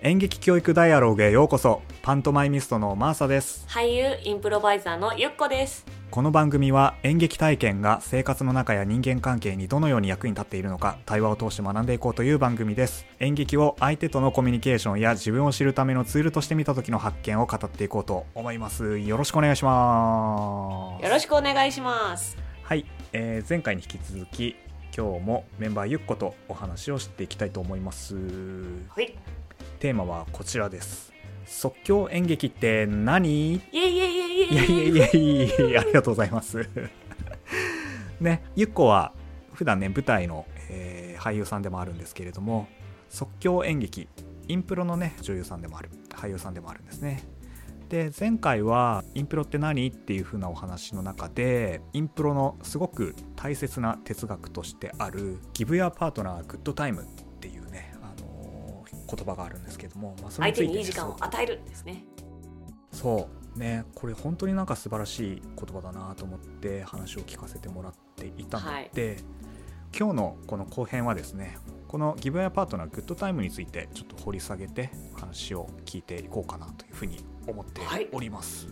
演劇教育ダイアログへようこそ。パントマイミストのマーサです。俳優インプロバイザーのゆっこです。この番組は演劇体験が生活の中や人間関係にどのように役に立っているのか対話を通して学んでいこうという番組です。演劇を相手とのコミュニケーションや自分を知るためのツールとして見た時の発見を語っていこうと思います。よろしくお願いします。よろしくお願いします。はい、えー前回に引き続き今日もメンバーゆっことお話をしていきたいと思います。はいテーマはこちらです。即興演劇って何？イエイイエイイエイイエイいやいやいやいやありがとうございます。ねゆっこは普段ね舞台の、えー俳優さんでもあるんですけれども即興演劇インプロのね女優さんでもある俳優さんでもあるんですね。で前回はインプロって何？っていう風なお話の中でインプロのすごく大切な哲学としてある「Give your partner good time」っていうね、あのー言葉があるんですけども、まあ、それ相についてね手にいい時間を与えるんですね。そう。ねこれ本当になんか素晴らしい言葉だなと思って話を聞かせてもらっていたので、今日のこの後編はですねこのギブアパートナーグッドタイムについてちょっと掘り下げて話を聞いていこうかなというふうに思っております、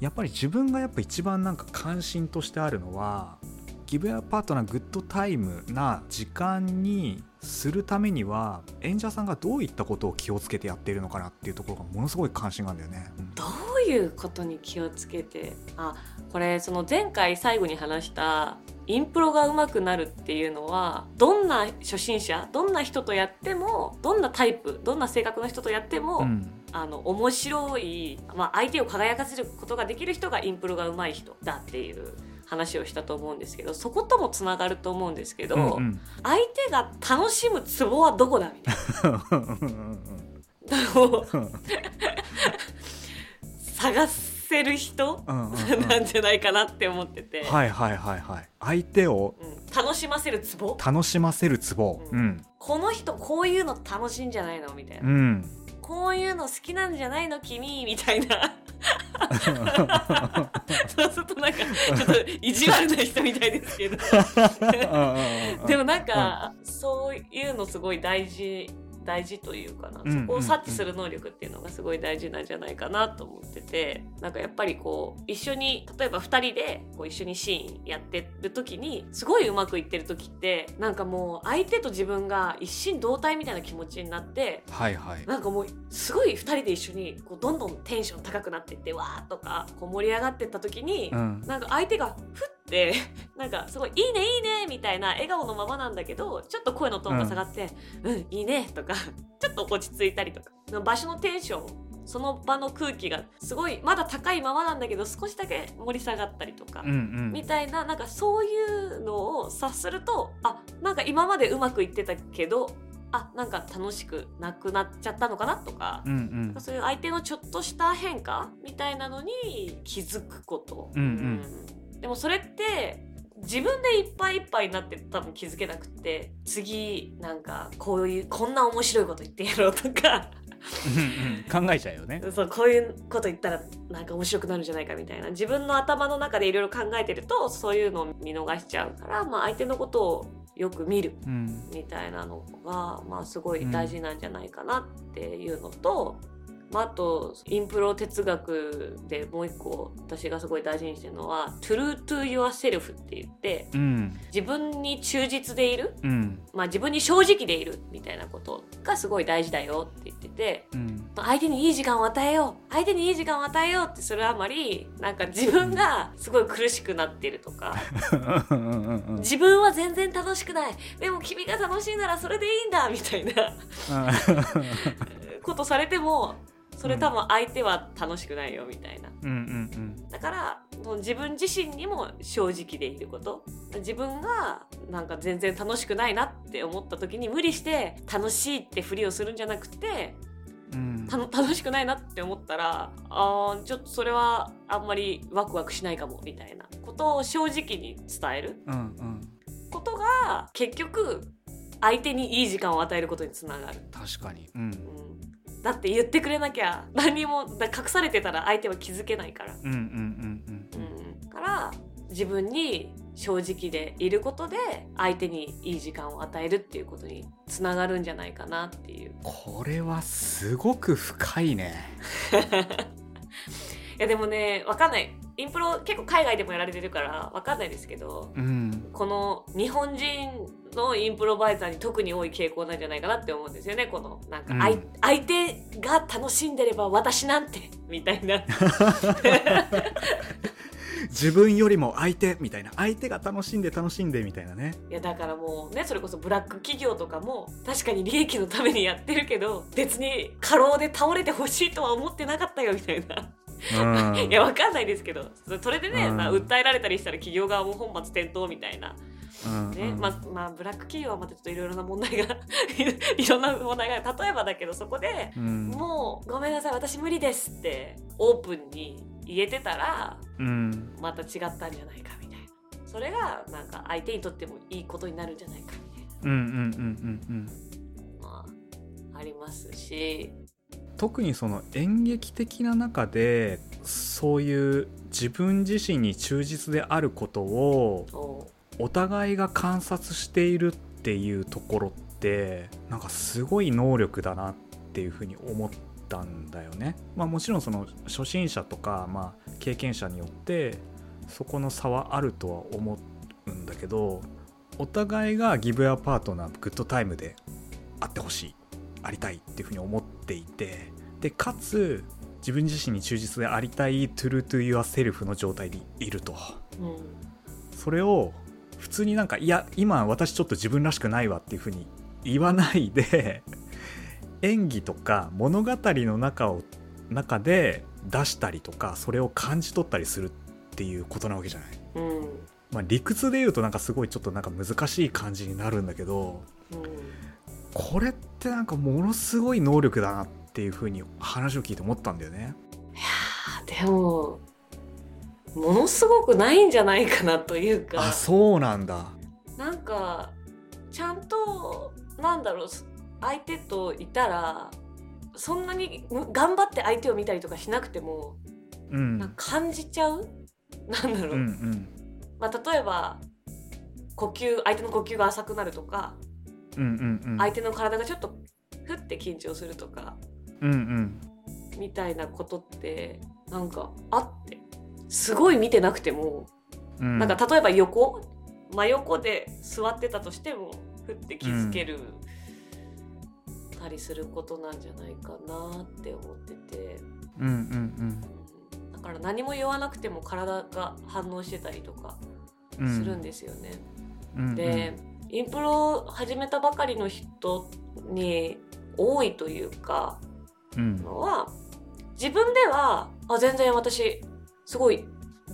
やっぱり自分がやっぱ一番なんか関心としてあるのはギブアパートナーグッドタイムな時間にするためには演者さんがどういったことを気をつけてやっているのかなっていうところがものすごい関心があるんだよね、うんどういうことに気をつけて？あこれその前回最後に話したインプロが上手くなるっていうのはどんな初心者どんな人とやってもどんなタイプどんな性格の人とやっても、うん。あの面白い、まあ、相手を輝かせることができる人がインプロが上手い人だっていう話をしたと思うんですけどそこともつながると思うんですけど、うんうん。相手が楽しむツボはどこだみたいな。探せる人？うんうんうん。なんじゃないかなって思ってて、はいはいはいはい。相手をうん。楽しませるツボ？楽しませるツボ。この人こういうの楽しいんじゃないの？みたいな、うんこういうの好きなんじゃないの君？みたいな。そうするとなんかちょっと意地悪な人みたいですけど。でもなんかそういうのすごい大事大事というかな、うんそこを察知する能力っていうのがすごい大事なんじゃないかなと思ってて。なんかやっぱりこう一緒に例えば2人でこう一緒にシーンやってる時にすごいうまくいってる時ってなんかもう相手と自分が一心同体みたいな気持ちになってはいはい。なんかもうすごい2人で一緒にこうどんどんテンション高くなってってわーとかこう盛り上がってった時に、うん。なんか相手がふって なんかすごい「いいねいいね」みたいな笑顔のままなんだけどちょっと声のトーンが下がって「うん、いいね」とか ちょっと落ち着いたりとか。場所のテンションその場の空気がすごいまだ高いままなんだけど少しだけ盛り下がったりとか。うんうん。みたいななんかそういうのを察するとあなんか今までうまくいってたけどあなんか楽しくなくなっちゃったのかなとかう、ん。そういう相手のちょっとした変化みたいなのに気づくこと、うんうん。うんでもそれって自分でいっぱいいっぱいになって多分気づけなくって次なんかこういうこんな面白いこと言ってやろうとか。うんうん。考えちゃうよね。そうこういうこと言ったらなんか面白くなるんじゃないかみたいな。自分の頭の中でいろいろ考えてるとそういうのを見逃しちゃうから、まあ、相手のことをよく見るうん。みたいなのが、まあ、すごい大事なんじゃないかなっていうのと、まあ、あとインプロ哲学でもう一個私がすごい大事にしてるのは「true to yourself」って言ってうん。自分に忠実でいる、うん。まあ、自分に正直でいるみたいなことがすごい大事だよって言ってて。うん。相手にいい時間を与えよう相手にいい時間を与えようってそれはあまりなんか自分がすごい苦しくなってるとか自分は全然楽しくない。でも君が楽しいならそれでいいんだみたいなことされてもそれ多分相手は楽しくないよみたいな。うんうんだからもう自分自身にも正直でいること。自分がなんか全然楽しくないなって思った時に無理して楽しいってふりをするんじゃなくてうん。た楽しくないなって思ったらあーちょっとそれはあんまりワクワクしないかもみたいなことを正直に伝える。うんうん。ことが結局相手にいい時間を与えることにつながる、確かに。うん。うん、だって言ってくれなきゃ何もだ隠されてたら相手は気づけないから、うんうんうんうん。うん、から自分に正直でいることで相手にいい時間を与えるっていうことにつながるんじゃないかなっていう。これはすごく深いね いやでもねわかんない。インプロ結構海外でもやられてるからわかんないですけどうん。この日本人のインプロバイザーに特に多い傾向なんじゃないかなって思うんですよね。このなんか、うん。相手が楽しんでれば私なんて みたいな。自分よりも相手みたいな。相手が楽しんで楽しんでみたいなね。いやだからもうねそれこそブラック企業とかも確かに利益のためにやってるけど別に過労で倒れてほしいとは思ってなかったよみたいな。うんいやわかんないですけど。そそれでね、訴えられたりしたら企業側も本末転倒みたいな、うん。ねうん。まあまあ、ブラック企業はまたちょっといろいろな問題が いろんな問題が例えばだけどそこでうん。もうごめんなさい私無理ですってオープンに言えてたらうん。また違ったんじゃないかみたいな。それがなんか相手にとってもいいことになるんじゃないかみたいな。うんうんうんうんうん。まあ、ありますし、特にその演劇的な中でそういう自分自身に忠実であることをおお互いが観察しているっていうところってなんかすごい能力だなっていうふうに思ったんだよね。まあ、もちろんその初心者とか、まあ、経験者によってそこの差はあるとは思うんだけどお互いがギブアパートナーグッドタイムであってほしいありたいっていうふうに思っていてでかつ自分自身に忠実でありたいトゥルートゥユアセルフの状態でいると。うん、それを普通になんかいや今私ちょっと自分らしくないわっていうふうに言わないで演技とか物語の中を中で出したりとかそれを感じ取ったりするっていうことなわけじゃない。うん、まあ、理屈で言うとなんかすごいちょっとなんか難しい感じになるんだけどうん。これってなんかものすごい能力だなっていうふうに話を聞いて思ったんだよね。いやーでも、ものすごくないんじゃないかなというか、あそうなんだ。なんか、ちゃんと、なんだろう、相手といたら、そんなにむ頑張って相手を見たりとかしなくても、うん。なんか感じちゃう？なんだろう、うんうん。まあ、例えば呼吸相手の呼吸が浅くなるとか相手の体がちょっとふって緊張するとかうんうん。みたいなことってなんかあってすごい見てなくても、うん。なんか例えば横真横で座ってたとしてもふって気づける、たりすることなんじゃないかなって思ってて、うんうんだから何も言わなくても体が反応してたりとかうん。するんですよね。うん。で、インプロを始めたばかりの人に多いというかうん。のは自分ではあ全然私すごい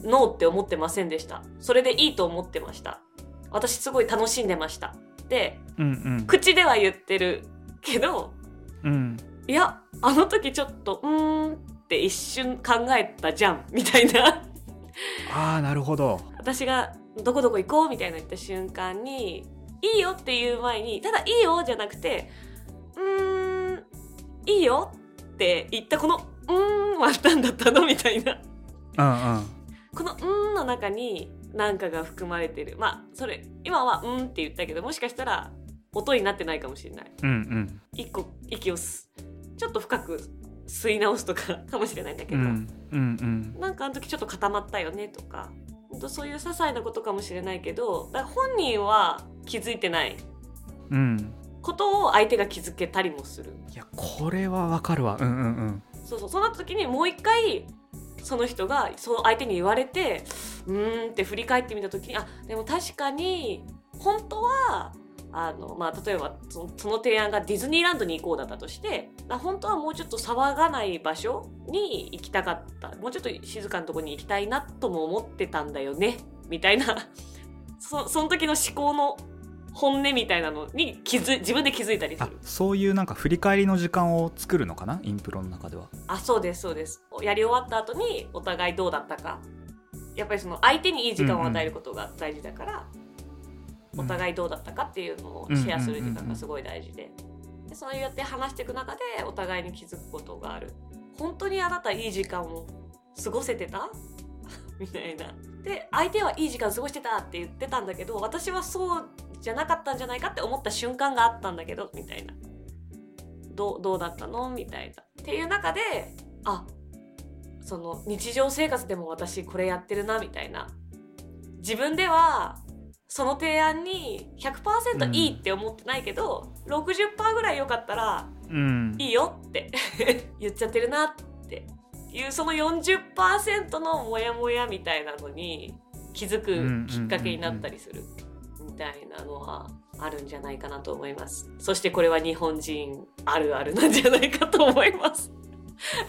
ノーって思ってませんでした。それでいいと思ってました。私すごい楽しんでました。でうんうん。口では言ってるけどうん。いやあの時ちょっとうーんって一瞬考えたじゃんみたいな。ああなるほど。私がどこどこ行こうみたいな言った瞬間にいいよっていう前にただいいよじゃなくてうーんいいよって言ったこのうーんは何だったのみたいな。うんうん。このうーんの中に何かが含まれてる。まあそれ今はうんって言ったけどもしかしたら音になってないかもしれない。うんうん。一個息をすちょっと深く吸い直すとかかもしれないんだけど、うんうん。なんかあの時ちょっと固まったよねとかとそういう些細なことかもしれないけどだ本人は気づいてない。うん。うんことを相手が気づけたりもする。いやこれはわかるわ。うんうんうん。そうそう。そうなった時にもう一回その人がその相手に言われてうーんって振り返ってみた時にあでも確かに本当はあの、まあ、例えばそのその提案がディズニーランドに行こうだったとしてだ本当はもうちょっと騒がない場所に行きたかったもうちょっと静かなところに行きたいなとも思ってたんだよねみたいな。そその時の思考の本音みたいなのに気づ自分で気づいたりすある。そういうなんか振り返りの時間を作るのかな？インプロの中では。あそうですそうです。やり終わった後にお互いどうだったか。やっぱりその相手にいい時間を与えることが大事だから、お互いどうだったかっていうのをシェアする時間がすごい大事で。でそうやって話していく中でお互いに気づくことがある。本当にあなたいい時間を過ごせてた？みたいな。で相手はいい時間過ごしてたって言ってたんだけど私はそうじゃなかったんじゃないかって思った瞬間があったんだけどみたいな。どうどうだったの？みたいな。っていう中であその日常生活でも私これやってるなみたいな。自分ではその提案に100%いいって思ってないけど、うん、60%ぐらい良かったら、うん、いいよって 言っちゃってるなって。いうその40%のモヤモヤみたいなのに気づくきっかけになったりするみたいなのはあるんじゃないかなと思います。そしてこれは日本人あるあるなんじゃないかと思います。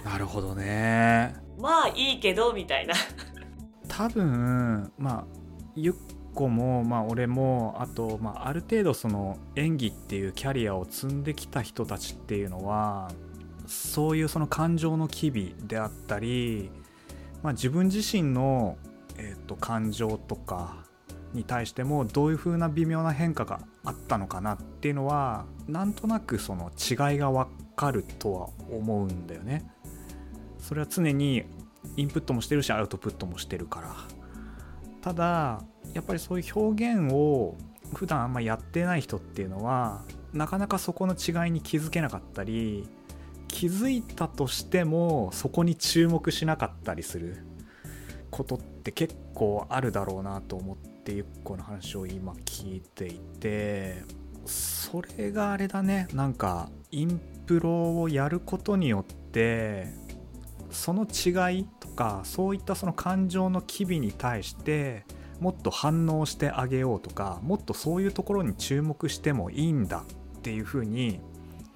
なるほどね。まあいいけどみたいな。多分まあゆっこもまあ俺もあと、まあ、ある程度その演技っていうキャリアを積んできた人たちっていうのはそういうその感情の機微であったり、まあ、自分自身の、えー、と感情とかに対してもどういう風な微妙な変化があったのかなっていうのはなんとなくその違いが分かるとは思うんだよね。それは常にインプットもしてるしアウトプットもしてるからただやっぱりそういう表現を普段あんまやってない人っていうのはなかなかそこの違いに気づけなかったり気づいたとしてもそこに注目しなかったりすることって結構あるだろうなと思ってゆっこの話を今聞いていてそれがあれだねなんかインプロをやることによってその違いとかそういったその感情の機微に対してもっと反応してあげようとかもっとそういうところに注目してもいいんだっていうふうに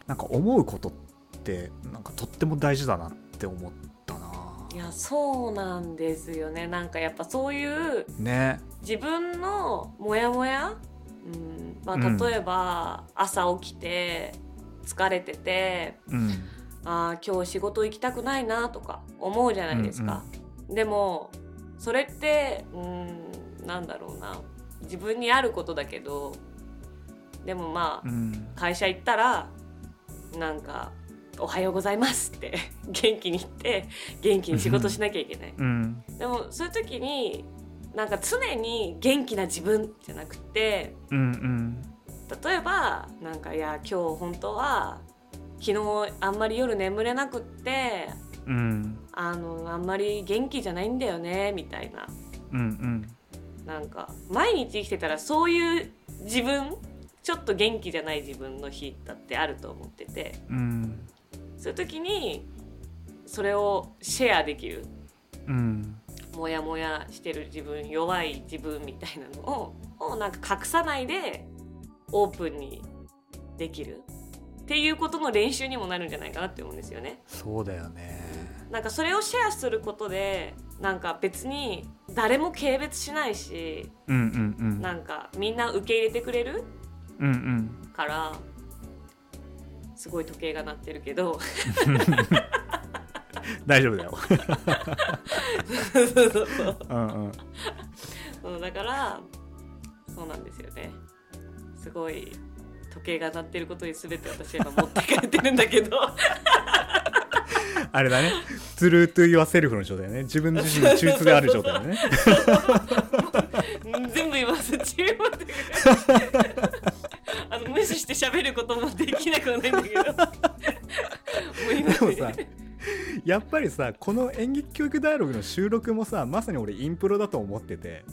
なんか思うことってなんかとっても大事だなって思ったな。いやそうなんですよね。なんかやっぱそういうね。自分のモヤモヤ、うん。まあ、例えば朝起きて疲れてて、うん。ああ今日仕事行きたくないなとか思うじゃないですか。うんうん、でもそれってうんなんだろうな。自分にあることだけどでもまあ、うん、会社行ったらなんか「おはようございます」って 元気に言って元気に仕事しなきゃいけない。うん、でもそういう時になんか常に元気な自分じゃなくて、うんうん、例えばなんかいや今日本当は昨日あんまり夜眠れなくって、うん、あのあんまり元気じゃないんだよねみたいな、うんうん、なんか毎日生きてたらそういう自分ちょっと元気じゃない自分の日だってあると思ってて、うん、そういう時にそれをシェアできる、うん、モヤモヤしてる自分弱い自分みたいなのををなんか隠さないでオープンにできる。っていうことの練習にもなるんじゃないかなって思うんですよね。そうだよね。なんかそれをシェアすることでなんか別に誰も軽蔑しないし、うんうんうん、なんかみんな受け入れてくれる、うんうん、からすごい時計が鳴ってるけど。大丈夫だよ。そうそうそう、う。んうん、だからそうなんですよね。すごい時計が鳴ってることに全て私は今持って帰ってるんだけど。あれだね「 true to yourself」の状態ね。自分自身の中立である状態ね。全部言わせてあの無視して喋ることもできなくはないんだけど。でもさやっぱりさこの演劇教育ダイアログの収録もさまさに俺インプロだと思ってて。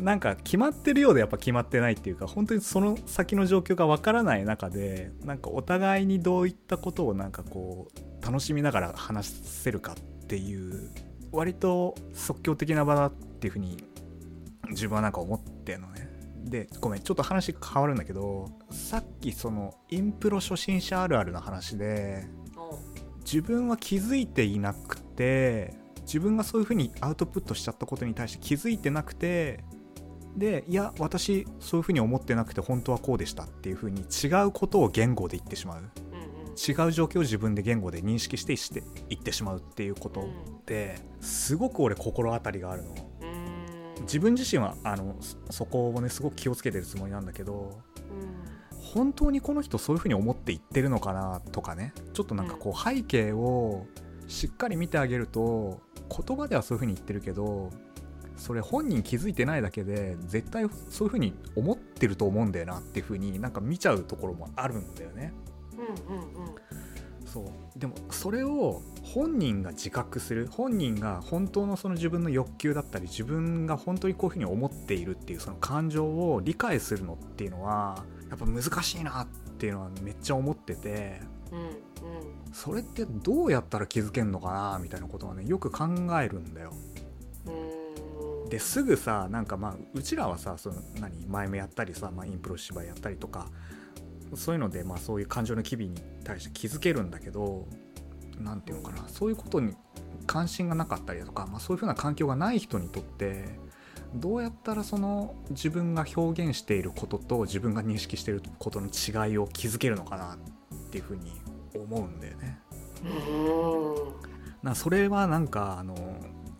なんか決まってるようでやっぱ決まってないっていうか本当にその先の状況がわからない中でなんかお互いにどういったことをなんかこう楽しみながら話せるかっていう割と即興的な場だっていうふうに自分はなんか思ってんのね。でごめんちょっと話変わるんだけどさっきそのインプロ初心者あるあるの話で自分は気づいていなくて自分がそういうふうにアウトプットしちゃったことに対して気づいてなくてでいや私そういうふうに思ってなくて本当はこうでしたっていうふうに違うことを言語で言ってしまう、違う状況を自分で言語で認識してして言ってしまうっていうことってすごく俺心当たりがあるの。自分自身はあのそこをねすごく気をつけてるつもりなんだけど、うん、本当にこの人そういうふうに思って言ってるのかなとかねちょっとなんかこう背景をしっかり見てあげると言葉ではそういうふうに言ってるけどそれ本人気づいてないだけで絶対そういうふうに思ってると思うんだよなっていうふうになんか見ちゃうところもあるんだよね。うんうんうん。そう。でもそれを本人が自覚する本人が本当のその自分の欲求だったり自分が本当にこういうふうに思っているっていうその感情を理解するのっていうのはやっぱ難しいなっていうのはめっちゃ思ってて。うんうんそれってどうやったら気づけんのかなみたいなことはねよく考えるんだよ。うん。ですぐさなんかまあうちらはさその何前もやったりさ、まあ、インプロ芝居やったりとかそういうのでまあそういう感情の機微に対して気づけるんだけど何て言うのかなそういうことに関心がなかったりだとか、まあ、そういうふうな環境がない人にとってどうやったらその自分が表現していることと自分が認識していることの違いを気づけるのかなっていうふうに思うんだよね。うんなそれはなんかあの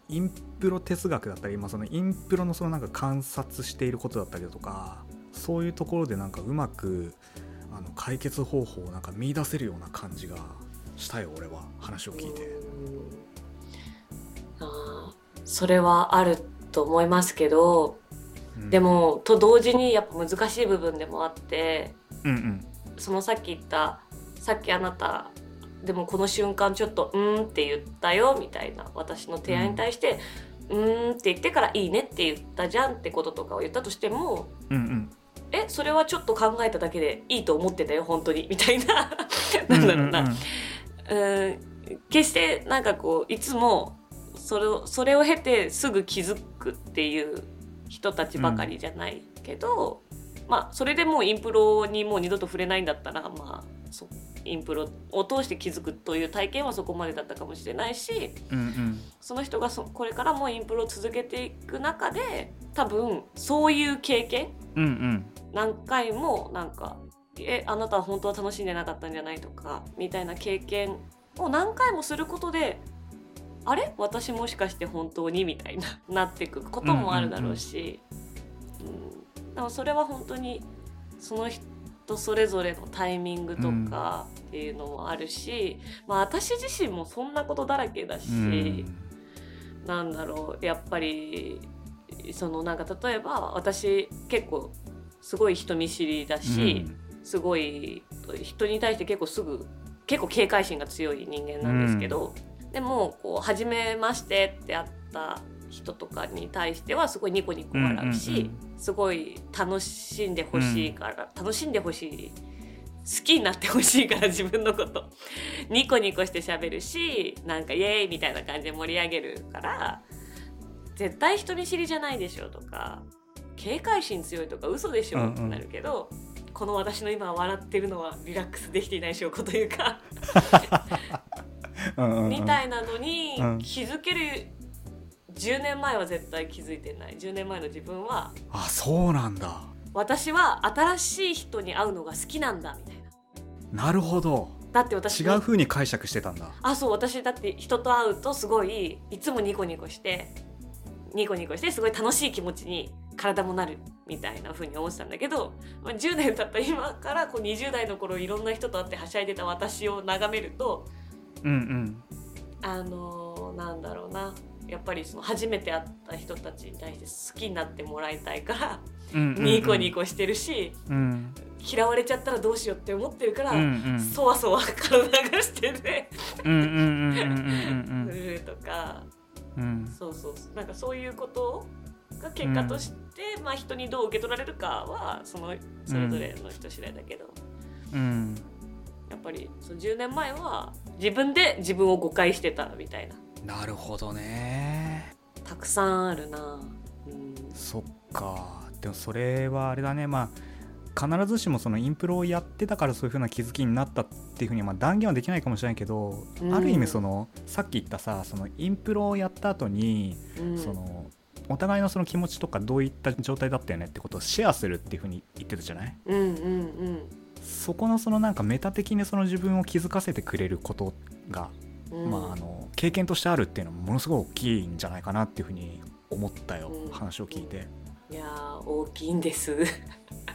インプロ哲学だったり、まあ、そのインプロのそのなんか観察していることだったりだとかそういうところでなんかうまくあの解決方法をなんか見出せるような感じがしたよ俺は話を聞いて。あーそれはあると思いますけどうん。でもと同時にやっぱ難しい部分でもあってうんうん。そのさっき言ったさっきあなたでもこの瞬間ちょっと「うーん」って言ったよみたいな私の提案に対して「うーん」って言ってから「いいね」って言ったじゃんってこととかを言ったとしてもうんうんえそれはちょっと考えただけでいいと思ってたよ本当にみたいな。なんだろうな、うん決してなんかこういつもそれをそれを経てすぐ気づくっていう人たちばかりじゃないけど、まあそれでもうインプロにもう二度と触れないんだったらまあそインプロを通して気づくという体験はそこまでだったかもしれないしうんうん。その人がそこれからもインプロを続けていく中で多分そういう経験うんうん何回もなんか「えあなたは本当は楽しんでなかったんじゃない?」とかみたいな経験を何回もすることで「あれ？私もしかして本当に?」みたいな なっていくこともあるだろうし、うんでもそれは本当にその人それぞれのタイミングとかっていうのもあるし、まあ私自身もそんなことだらけだし。うんなんだろうやっぱりそのなんか例えば私結構すごい人見知りだし、すごい人に対して結構すぐ結構警戒心が強い人間なんですけど、でもこう初めましてって会った人とかに対してはすごいニコニコ笑うし、すごい楽しんでほしいから、楽しんでほしい好きになってほしいから自分のこと。ニコニコして喋るしなんかイエーイみたいな感じで盛り上げるから絶対人見知りじゃないでしょとか警戒心強いとか嘘でしょってなるけど、この私の今笑ってるのはリラックスできていない証拠というかうんうんうん。みたいなのにうん。気づける10年前は絶対気づいてない。10年前の自分はあそうなんだ。私は新しい人に会うのが好きなんだみたいな。なるほど。だって私違う風に解釈してたんだ。あそう私だって人と会うとすごいいつもニコニコしてニコニコしてすごい楽しい気持ちに体もなるみたいな風に思ってたんだけど、まあ、10年経った今からこう20代の頃いろんな人と会ってはしゃいでた私を眺めるとうんうん。あのーなんだろうな。やっぱりその初めて会った人たちに対して好きになってもらいたいからうんうんニコニコしてるしうん。嫌われちゃったらどうしようって思ってるから、うんうん。そわそわ体がしてねうんうんうんうんうん するとか。うん。うんそうそう。そうなんかそういうことが結果として、まあ人にどう受け取られるかはそのそれぞれの人次第だけど、うん。やっぱりその10年前は自分で自分を誤解してたみたいな。なるほどね。たくさんあるな、うん、そっか。でもそれはあれだね。まあ必ずしもそのインプロをやってたからそういう風な気づきになったっていう風にはまあ断言はできないかもしれないけど、うん。ある意味そのさっき言ったさそのインプロをやった後に、うん。そのお互いのその気持ちとかどういった状態だったよねってことをシェアするっていう風に言ってたじゃない？うんうんうん。そこのそのなんかメタ的にその自分を気づかせてくれることが、うん。まああの経験としてあるっていうのはものすごい大きいんじゃないかなっていう風に思ったよ、うん。話を聞いて。いやー大きいんです。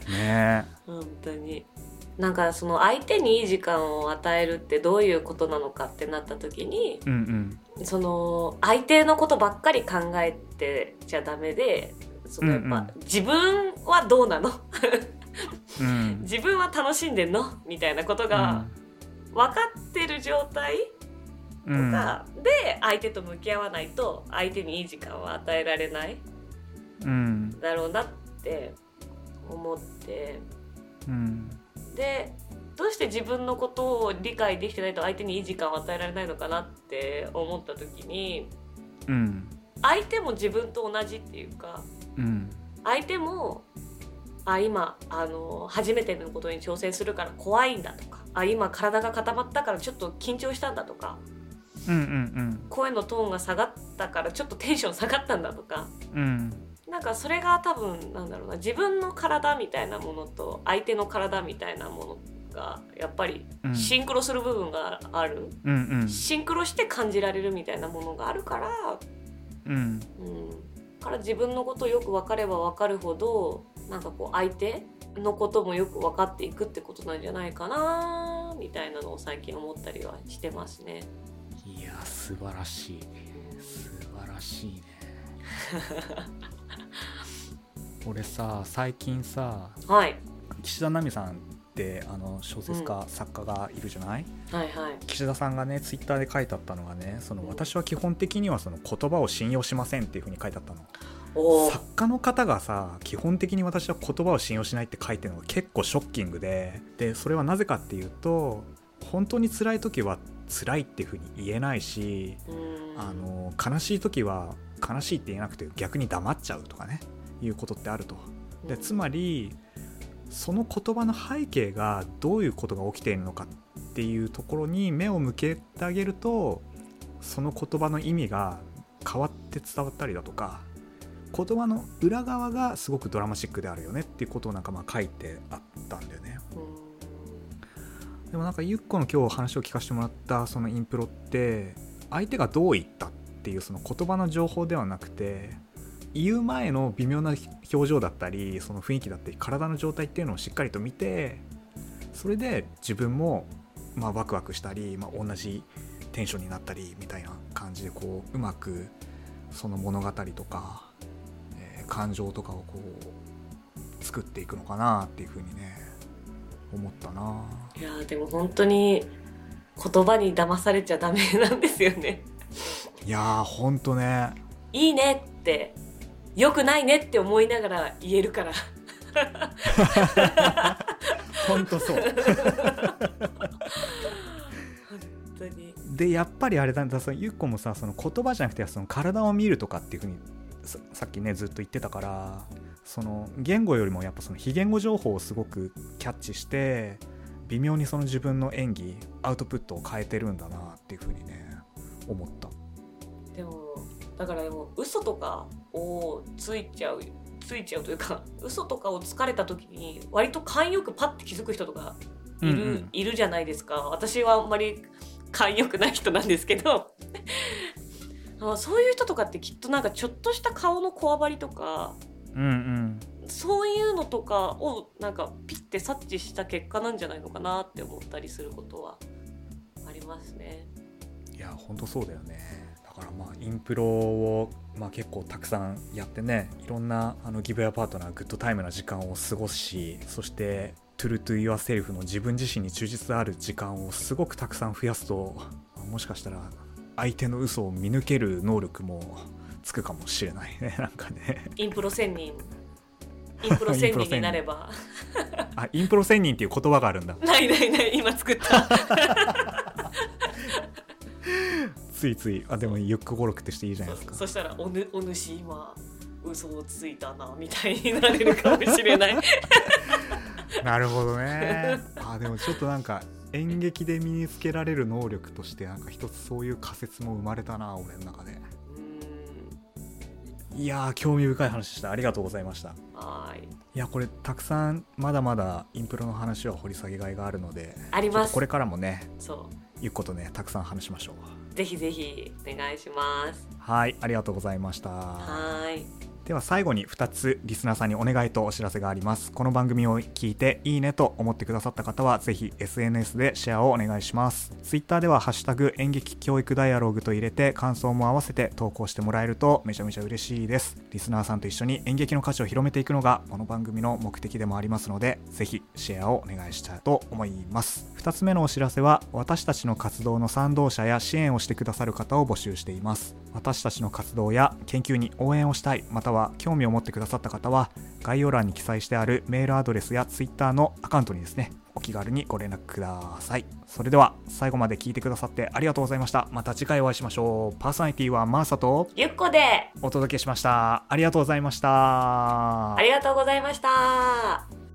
ね本当に。なんかその相手にいい時間を与えるってどういうことなのかってなった時にうんうん。その相手のことばっかり考えってちゃダメでそのやっぱ、うんうん。自分はどうなの？うん。自分は楽しんでんの？みたいなことが分かってる状態とうん。かで相手と向き合わないと相手にいい時間は与えられない。うんだろうなって思って。うん。でどうして自分のことを理解できてないと相手にいい時間を与えられないのかなって思った時にうん。相手も自分と同じっていうかうん。相手もあ今あの初めてのことに挑戦するから怖いんだとかあ今体が固まったからちょっと緊張したんだとかうんうん。声のトーンが下がったからちょっとテンション下がったんだとかうんなんかそれが多分なんだろうな自分の体みたいなものと相手の体みたいなものがやっぱりうん。シンクロする部分がある、うんうん。シンクロして感じられるみたいなものがあるから、うん。うん、から自分のことをよく分かれば分かるほどなんかこう相手のこともよく分かっていくってことなんじゃないかなみたいなのを最近思ったりはしてますね。いや素晴らしい。素晴らしいね 俺さ最近さはい、岸田奈美さんってあの小説家、作家がいるじゃない？はいはい。岸田さんがねツイッターで書いてあったのがねその私は基本的にはその言葉を信用しませんっていうふうに書いてあったの。作家の方がさ基本的に私は言葉を信用しないって書いてるのが結構ショッキングででそれはなぜかっていうと本当に辛い時は辛いっていうふうに言えないしうん。あの悲しい時は悲しいって言えなくて逆に黙っちゃうとかねいうことってあるとでつまりその言葉の背景がどういうことが起きているのかっていうところに目を向けてあげるとその言葉の意味が変わって伝わったりだとか言葉の裏側がすごくドラマチックであるよねっていうことをなんかまあ書いてあったんだよね。でもなんかゆっこの今日話を聞かせてもらったそのインプロって相手がどう言ったっていうその言葉の情報ではなくて言う前の微妙な表情だったりその雰囲気だったり体の状態っていうのをしっかりと見てそれで自分もまあワクワクしたり、まあ、同じテンションになったりみたいな感じでこううまくその物語とか、えー感情とかをこう作っていくのかなっていうふうにね思ったな。いやーでも本当に言葉に騙されちゃダメなんですよね。いやーほんとねいいねって良くないねって思いながら言えるから。ほんとそう本当に。でやっぱりあれだだそのゆっこもさその言葉じゃなくてその体を見るとかっていうふうにささっきねずっと言ってたからその言語よりもやっぱその非言語情報をすごくキャッチして微妙にその自分の演技アウトプットを変えてるんだなっていうふうにね思ったでもだからでも嘘とかをついちゃうついちゃうというか 嘘とかをつかれた時に割と勘よくパッて気づく人とかいる,、うんうん。いるじゃないですか。私はあんまり勘よくない人なんですけど。あそういう人とかってきっとなんかちょっとした顔のこわばりとかうんうん。そういうのとかをなんかピッて察知した結果なんじゃないのかなって思ったりすることはありますね。いやほんとそうだよね。だからまあインプロを、まあ、結構たくさんやってねいろんなあの give a partner good time な時間を過ごすしそして true to yourself の自分自身に忠実である時間をすごくたくさん増やすともしかしたら相手の嘘を見抜ける能力もつくかもしれないね。なんかね。インプロ仙人。インプロ仙人になれば。あインプロ仙人っていう言葉があるんだ。ないないない今作ったついついあでもゆっく語録ってしていいじゃないですか。そしたらお,、ぬお主今嘘をついたなみたいになれるかもしれない。なるほどね。あでもちょっとなんか演劇で身につけられる能力としてなんか一つそういう仮説も生まれたな俺の中で。うん。いやー興味深い話でした。ありがとうございました。はーい。いやこれたくさんまだまだインプロの話は掘り下げがいがあるのであります。これからもねそゆっことねたくさん話しましょううぜひぜひお願いします。はいありがとうございました。はーいでは最後に2つリスナーさんにお願いとお知らせがあります。この番組を聞いていいねと思ってくださった方はぜひ SNS でシェアをお願いします。Twitter ではハッシュタグ演劇教育ダイアログと入れて感想も合わせて投稿してもらえるとめちゃめちゃ嬉しいです。リスナーさんと一緒に演劇の価値を広めていくのがこの番組の目的でもありますのでぜひシェアをお願いしたいと思います。2つ目のお知らせは私たちの活動の賛同者や支援をしてくださる方を募集しています。私たちの活動や研究に応援をしたいまたはは興味を持ってくださった方は概要欄に記載してあるメールアドレスや Twitter のアカウントにですねお気軽にご連絡ください。それでは最後まで聞いてくださってありがとうございました。また次回お会いしましょう。パーソナリティはマーサとゆっこで。お届けしました。ありがとうございました。ありがとうございました